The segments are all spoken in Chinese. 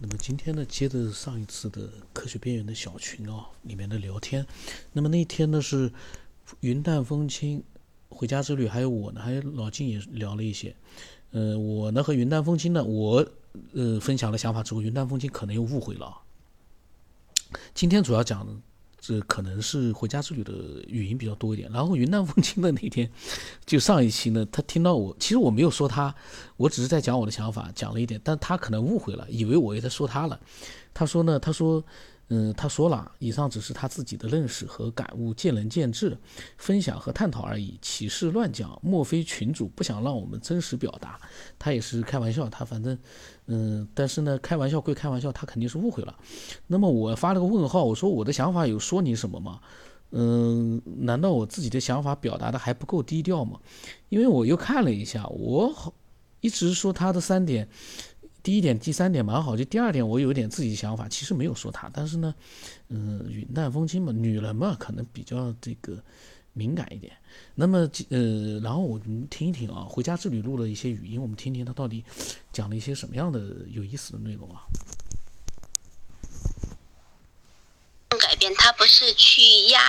那么今天呢，接着上一次的科学边缘的小群哦里面的聊天，那么那天呢是云淡风轻，回家之旅，还有我呢，还有老金也聊了一些。呃，我呢和云淡风轻呢，我呃分享了想法之后，云淡风轻可能又误会了。今天主要讲。这可能是回家之旅的语音比较多一点，然后云淡风轻的那天，就上一期呢，他听到我，其实我没有说他，我只是在讲我的想法，讲了一点，但他可能误会了，以为我也在说他了。他说呢，他说。嗯，他说了，以上只是他自己的认识和感悟，见仁见智，分享和探讨而已，岂是乱讲？莫非群主不想让我们真实表达？他也是开玩笑，他反正，嗯，但是呢，开玩笑归开玩笑，他肯定是误会了。那么我发了个问号，我说我的想法有说你什么吗？嗯，难道我自己的想法表达的还不够低调吗？因为我又看了一下，我好一直说他的三点。第一点，第三点蛮好。就第二点，我有点自己想法，其实没有说他，但是呢，嗯，云淡风轻嘛，女人嘛，可能比较这个敏感一点。那么，呃，然后我们听一听啊，回家之旅录了一些语音，我们听听他到底讲了一些什么样的有意思的内容啊。改变，他不是去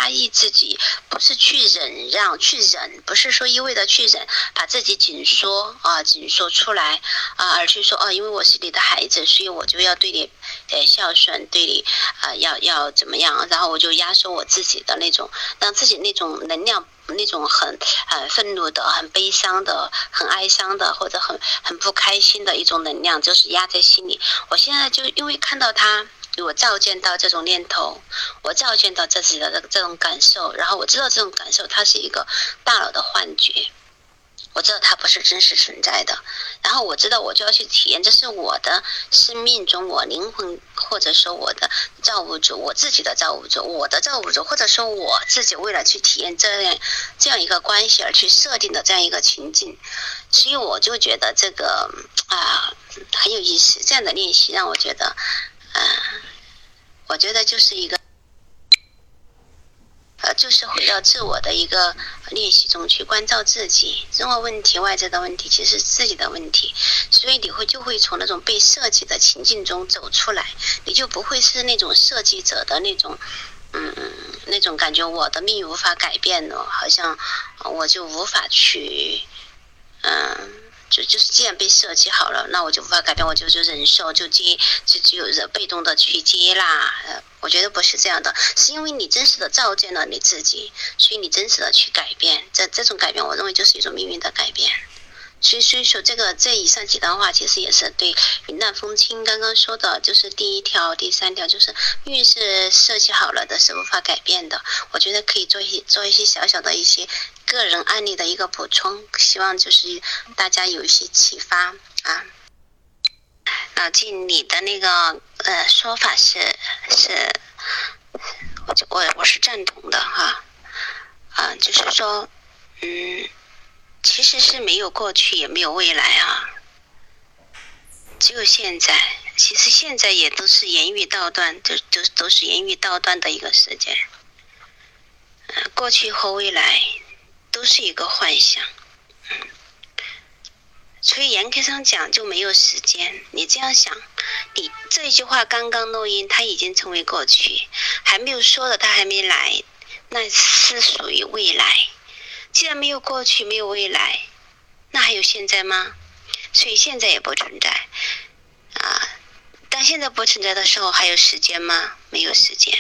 压抑自己，不是去忍让，去忍，不是说一味的去忍，把自己紧缩啊，紧缩出来啊，而去说哦，因为我是你的孩子，所以我就要对你呃孝顺，对你啊要要怎么样，然后我就压缩我自己的那种，让自己那种能量，那种很呃愤怒的、很悲伤的、很哀伤的，或者很很不开心的一种能量，就是压在心里。我现在就因为看到他。我照见到这种念头，我照见到自己的这种感受，然后我知道这种感受它是一个大脑的幻觉，我知道它不是真实存在的，然后我知道我就要去体验，这是我的生命中我灵魂或者说我的造物主，我自己的造物主，我的造物主，或者说我自己为了去体验这样这样一个关系而去设定的这样一个情境，所以我就觉得这个啊很有意思，这样的练习让我觉得。嗯，我觉得就是一个，呃，就是回到自我的一个练习中去关照自己。任何问题、外在的问题，其实是自己的问题，所以你会就会从那种被设计的情境中走出来，你就不会是那种设计者的那种，嗯，那种感觉，我的命运无法改变了，好像我就无法去，嗯。就就是，既然被设计好了，那我就无法改变，我就就忍受，就接，就只有被动的去接纳。呃，我觉得不是这样的，是因为你真实的照见了你自己，所以你真实的去改变。这这种改变，我认为就是一种命运的改变。所以，所以说这个这以上几段话，其实也是对云淡风轻刚刚说的，就是第一条、第三条，就是命运是设计好了的，是无法改变的。我觉得可以做一些做一些小小的一些个人案例的一个补充，希望就是大家有一些启发啊。老金，你的那个呃说法是是，我我我是赞同的哈，啊，就是说，嗯。其实是没有过去，也没有未来啊，只有现在。其实现在也都是言语道断，都都都是言语道断的一个时间。嗯，过去和未来都是一个幻想。嗯，所以严格上讲就没有时间。你这样想，你这一句话刚刚录音，它已经成为过去，还没有说的，它还没来，那是属于未来。既然没有过去，没有未来，那还有现在吗？所以现在也不存在啊。当现在不存在的时候，还有时间吗？没有时间。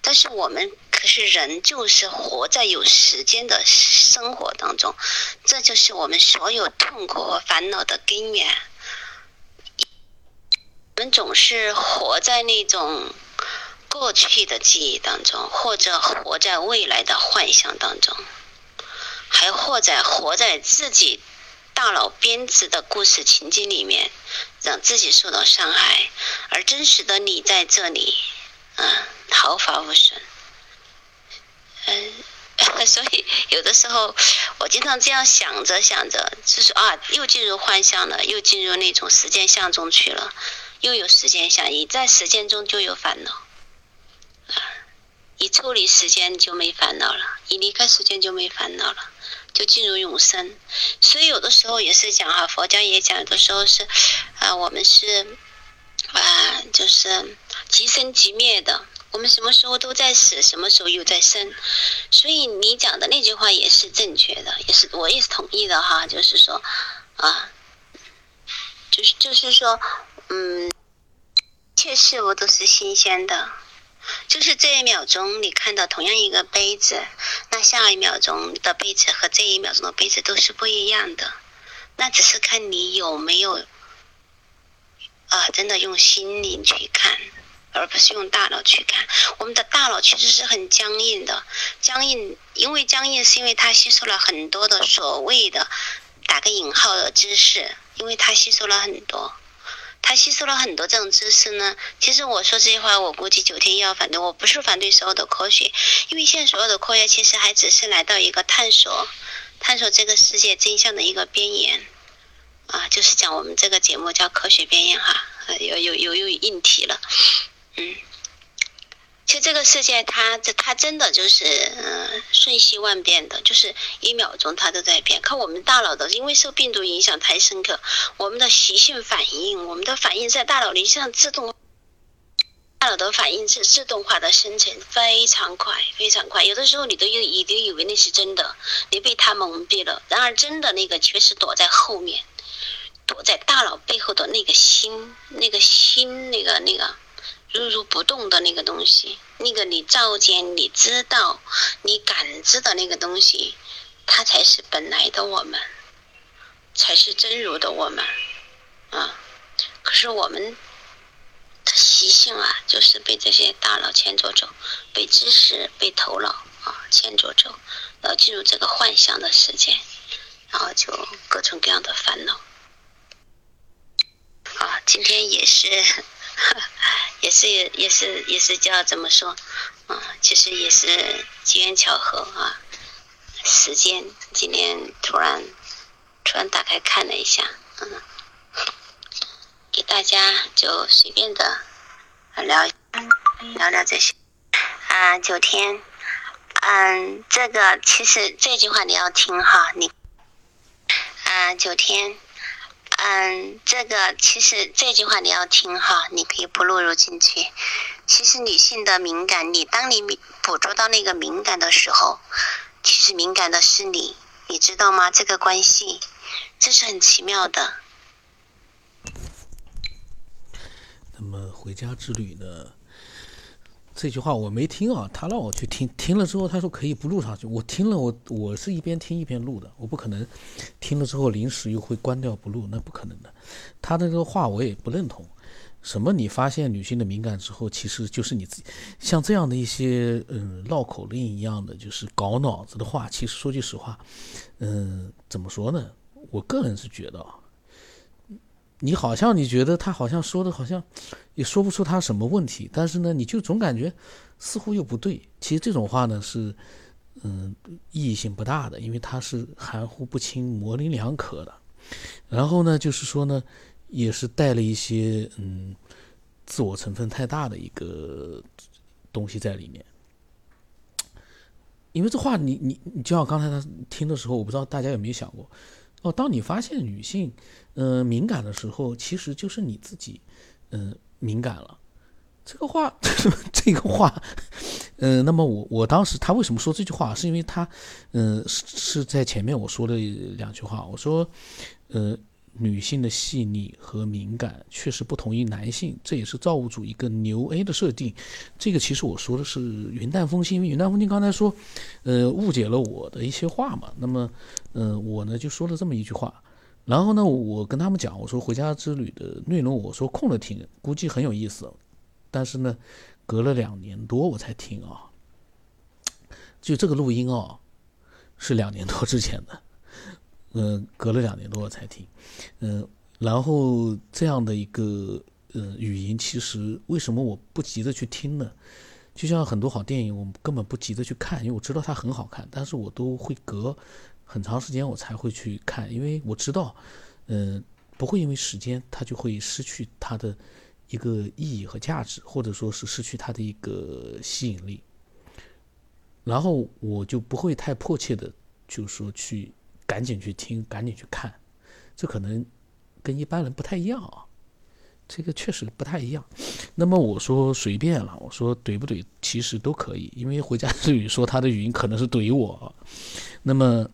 但是我们可是人，就是活在有时间的生活当中，这就是我们所有痛苦和烦恼的根源。我们总是活在那种过去的记忆当中，或者活在未来的幻想当中。还或者活在自己大脑编织的故事情境里面，让自己受到伤害，而真实的你在这里，嗯，毫发无损。嗯，所以有的时候我经常这样想着想着，就是啊，又进入幻象了，又进入那种时间相中去了，又有时间相，一在时间中就有烦恼，啊，一抽离时间就没烦恼了，一离开时间就没烦恼了。就进入永生，所以有的时候也是讲哈，佛教也讲，有的时候是，啊，我们是，啊，就是即生即灭的。我们什么时候都在死，什么时候又在生，所以你讲的那句话也是正确的，也是我也是同意的哈。就是说，啊，就是就是说，嗯，一切事物都是新鲜的。就是这一秒钟你看到同样一个杯子，那下一秒钟的杯子和这一秒钟的杯子都是不一样的。那只是看你有没有啊，真的用心灵去看。而不是用大脑去看，我们的大脑其实是很僵硬的，僵硬，因为僵硬是因为它吸收了很多的所谓的打个引号的知识，因为它吸收了很多，他吸收了很多这种知识呢。其实我说这些话，我估计九天又要反对，我不是反对所有的科学，因为现在所有的科学其实还只是来到一个探索，探索这个世界真相的一个边缘，啊，就是讲我们这个节目叫科学边缘哈，有有有有硬题了。嗯，其实这个世界它这它真的就是嗯瞬息万变的，就是一秒钟它都在变。可我们大脑的，因为受病毒影响太深刻，我们的习性反应，我们的反应在大脑里像自动，大脑的反应是自动化的生成，非常快，非常快。有的时候你都以你都以为那是真的，你被它蒙蔽了。然而真的那个却是躲在后面，躲在大脑背后的那个心，那个心，那个那个。如如不动的那个东西，那个你照见、你知道、你感知的那个东西，它才是本来的我们，才是真如的我们，啊！可是我们的习性啊，就是被这些大脑牵着走，被知识、被头脑啊牵着走，然后进入这个幻想的世界，然后就各种各样的烦恼。啊，今天也是。也是也是也是叫怎么说，啊，其实也是机缘巧合啊，时间今天突然突然打开看了一下，嗯，给大家就随便的聊聊聊这些啊，九天，嗯，这个其实这句话你要听哈，你啊，九天。嗯，这个其实这句话你要听哈，你可以不录入进去。其实女性的敏感，你当你捕捉到那个敏感的时候，其实敏感的是你，你知道吗？这个关系，这是很奇妙的。那么回家之旅呢？这句话我没听啊，他让我去听，听了之后他说可以不录上去。我听了，我我是一边听一边录的，我不可能听了之后临时又会关掉不录，那不可能的。他的这个话我也不认同。什么？你发现女性的敏感之后，其实就是你自己像这样的一些嗯绕口令一样的，就是搞脑子的话，其实说句实话，嗯，怎么说呢？我个人是觉得啊。你好像你觉得他好像说的好像也说不出他什么问题，但是呢，你就总感觉似乎又不对。其实这种话呢是，嗯，意义性不大的，因为它是含糊不清、模棱两可的。然后呢，就是说呢，也是带了一些嗯自我成分太大的一个东西在里面。因为这话你你你就像刚才他听的时候，我不知道大家有没有想过。哦，当你发现女性，嗯，敏感的时候，其实就是你自己，嗯，敏感了。这个话，这个话，嗯，那么我我当时他为什么说这句话？是因为他，嗯，是是在前面我说的两句话，我说，嗯。女性的细腻和敏感确实不同于男性，这也是造物主一个牛 A 的设定。这个其实我说的是云淡风轻，因为云淡风轻刚才说，呃，误解了我的一些话嘛。那么，嗯，我呢就说了这么一句话。然后呢，我跟他们讲，我说回家之旅的内容，我说空了听，估计很有意思。但是呢，隔了两年多我才听啊，就这个录音啊，是两年多之前的。嗯，隔了两年多我才听，嗯，然后这样的一个呃语音，其实为什么我不急着去听呢？就像很多好电影，我根本不急着去看，因为我知道它很好看，但是我都会隔很长时间我才会去看，因为我知道，嗯，不会因为时间它就会失去它的一个意义和价值，或者说是失去它的一个吸引力，然后我就不会太迫切的，就是说去。赶紧去听，赶紧去看，这可能跟一般人不太一样啊。这个确实不太一样。那么我说随便了，我说怼不怼其实都可以，因为回家之旅说他的语音可能是怼我。那么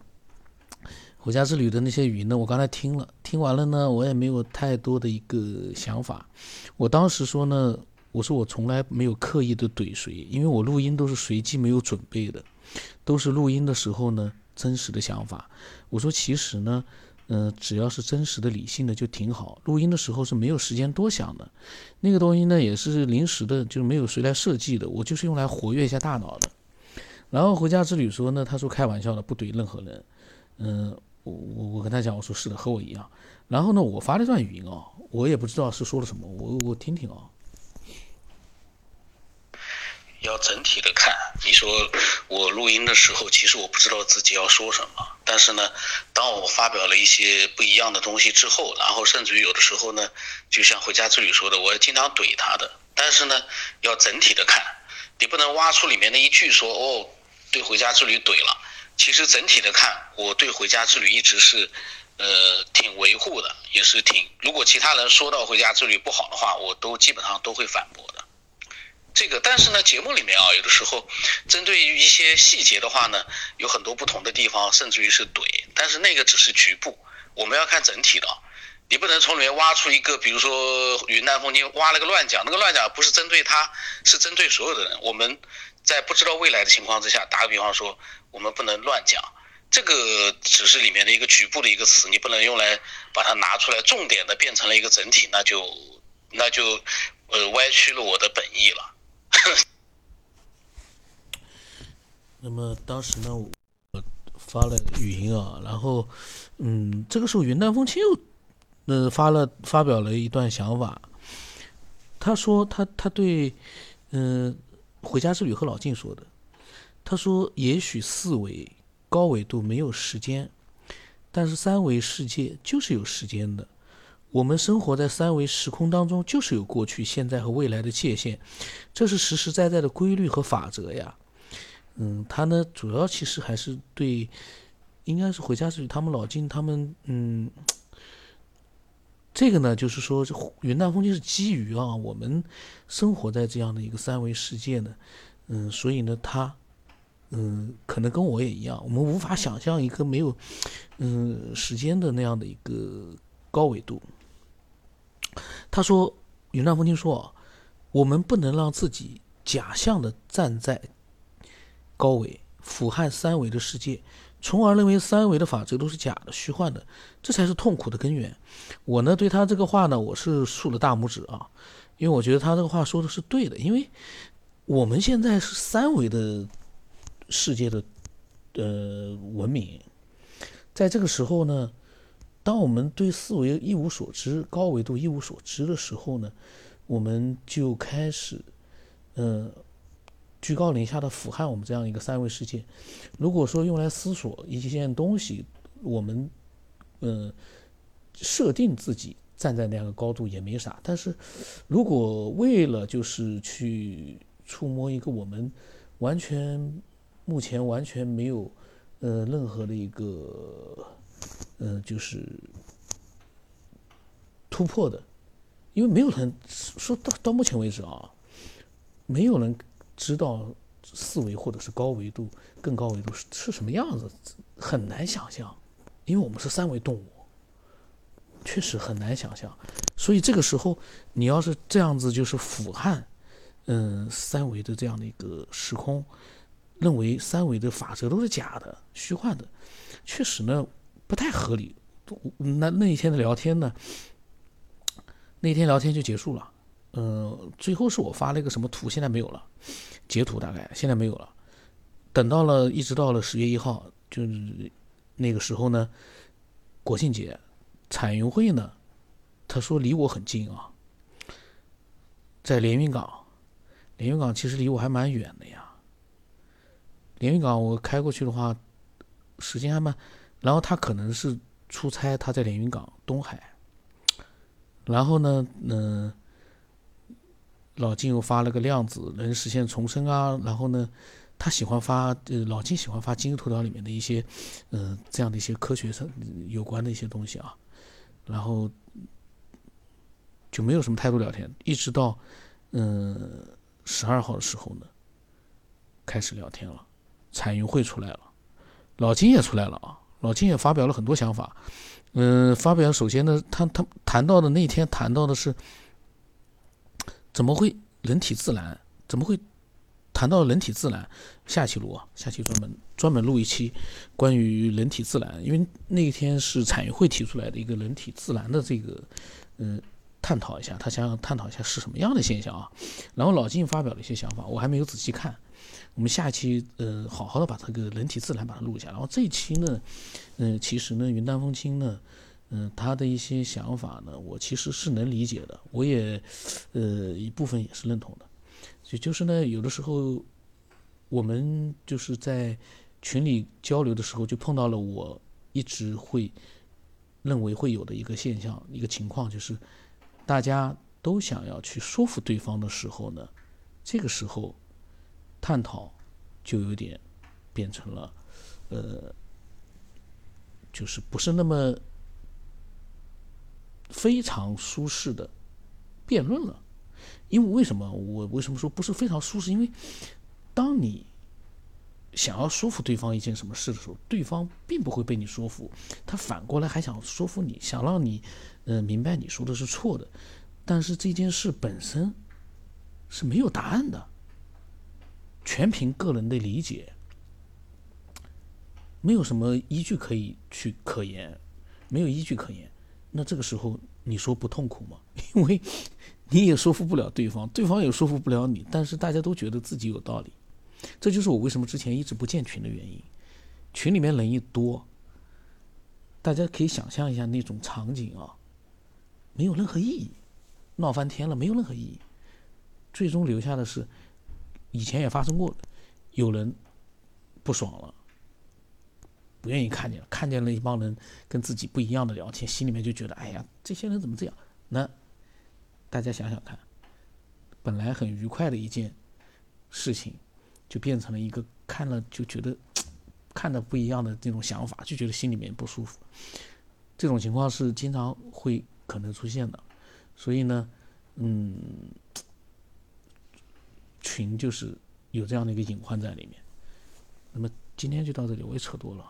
回家之旅的那些语音呢，我刚才听了，听完了呢，我也没有太多的一个想法。我当时说呢，我说我从来没有刻意的怼谁，因为我录音都是随机没有准备的，都是录音的时候呢真实的想法。我说其实呢。嗯，只要是真实的、理性的就挺好。录音的时候是没有时间多想的，那个东西呢也是临时的，就是没有谁来设计的，我就是用来活跃一下大脑的。然后回家之旅说呢，他说开玩笑的，不怼任何人。嗯，我我我跟他讲，我说是的，和我一样。然后呢，我发了一段语音啊，我也不知道是说了什么，我我听听啊。要整体的看，你说我录音的时候，其实我不知道自己要说什么。但是呢，当我发表了一些不一样的东西之后，然后甚至于有的时候呢，就像回家之旅说的，我经常怼他的。但是呢，要整体的看，你不能挖出里面的一句说哦，对回家之旅怼了。其实整体的看，我对回家之旅一直是，呃，挺维护的，也是挺。如果其他人说到回家之旅不好的话，我都基本上都会反驳的。这个，但是呢，节目里面啊，有的时候针对于一些细节的话呢，有很多不同的地方，甚至于是怼。但是那个只是局部，我们要看整体的。你不能从里面挖出一个，比如说云淡风轻挖了个乱讲，那个乱讲不是针对他，是针对所有的人。我们在不知道未来的情况之下，打个比方说，我们不能乱讲。这个只是里面的一个局部的一个词，你不能用来把它拿出来，重点的变成了一个整体，那就那就呃歪曲了我的本意了。那么当时呢，我发了语音啊，然后，嗯，这个时候云淡风轻又，呃，发了发表了一段想法。他说他他对，嗯，回家之旅和老静说的，他说也许四维高维度没有时间，但是三维世界就是有时间的。我们生活在三维时空当中，就是有过去、现在和未来的界限，这是实实在在的规律和法则呀。嗯，他呢，主要其实还是对，应该是回家之旅，他们老金他们，嗯，这个呢，就是说，云淡风轻是基于啊，我们生活在这样的一个三维世界呢，嗯，所以呢，他，嗯，可能跟我也一样，我们无法想象一个没有，嗯，时间的那样的一个高维度。他说：“云淡风轻说，我们不能让自己假象的站在高维，俯瞰三维的世界，从而认为三维的法则都是假的、虚幻的，这才是痛苦的根源。”我呢，对他这个话呢，我是竖了大拇指啊，因为我觉得他这个话说的是对的，因为我们现在是三维的世界的呃文明，在这个时候呢。当我们对四维一无所知、高维度一无所知的时候呢，我们就开始，嗯，居高临下的俯瞰我们这样一个三维世界。如果说用来思索一件东西，我们，嗯，设定自己站在那样的高度也没啥。但是，如果为了就是去触摸一个我们完全目前完全没有，呃，任何的一个。嗯，就是突破的，因为没有人说到到目前为止啊，没有人知道四维或者是高维度、更高维度是是什么样子，很难想象，因为我们是三维动物，确实很难想象。所以这个时候，你要是这样子就是俯瞰，嗯，三维的这样的一个时空，认为三维的法则都是假的、虚幻的，确实呢。不太合理。那那一天的聊天呢？那天聊天就结束了。嗯，最后是我发了一个什么图，现在没有了，截图大概现在没有了。等到了，一直到了十月一号，就是那个时候呢，国庆节，彩云会呢，他说离我很近啊，在连云港。连云港其实离我还蛮远的呀。连云港我开过去的话，时间还蛮。然后他可能是出差，他在连云港东海。然后呢，嗯，老金又发了个量子能实现重生啊。然后呢，他喜欢发，呃，老金喜欢发今日头条里面的一些，嗯，这样的一些科学上有关的一些东西啊。然后就没有什么太多聊天，一直到嗯十二号的时候呢，开始聊天了。彩云会出来了，老金也出来了啊，老金也发表了很多想法。嗯，发表首先呢，他他谈到的那天谈到的是怎么会人体自燃？怎么会谈到人体自燃？下期录啊，下期专门专门录一期关于人体自燃，因为那天是产业会提出来的一个人体自燃的这个嗯。探讨一下，他想想探讨一下是什么样的现象啊？然后老金发表了一些想法，我还没有仔细看。我们下一期呃，好好的把这个人体自然把它录一下。然后这一期呢，嗯，其实呢，云淡风轻呢，嗯，他的一些想法呢，我其实是能理解的，我也呃一部分也是认同的。就就是呢，有的时候我们就是在群里交流的时候，就碰到了我一直会认为会有的一个现象，一个情况就是。大家都想要去说服对方的时候呢，这个时候探讨就有点变成了，呃，就是不是那么非常舒适的辩论了。因为为什么我为什么说不是非常舒适？因为当你想要说服对方一件什么事的时候，对方并不会被你说服，他反过来还想说服你，想让你。呃，明白你说的是错的，但是这件事本身是没有答案的，全凭个人的理解，没有什么依据可以去可言，没有依据可言。那这个时候你说不痛苦吗？因为你也说服不了对方，对方也说服不了你，但是大家都觉得自己有道理，这就是我为什么之前一直不建群的原因。群里面人一多，大家可以想象一下那种场景啊。没有任何意义，闹翻天了，没有任何意义。最终留下的是，以前也发生过，有人不爽了，不愿意看见了，看见了一帮人跟自己不一样的聊天，心里面就觉得，哎呀，这些人怎么这样？那大家想想看，本来很愉快的一件事情，就变成了一个看了就觉得看的不一样的这种想法，就觉得心里面不舒服。这种情况是经常会。可能出现的，所以呢，嗯，群就是有这样的一个隐患在里面。那么今天就到这里，我也扯多了。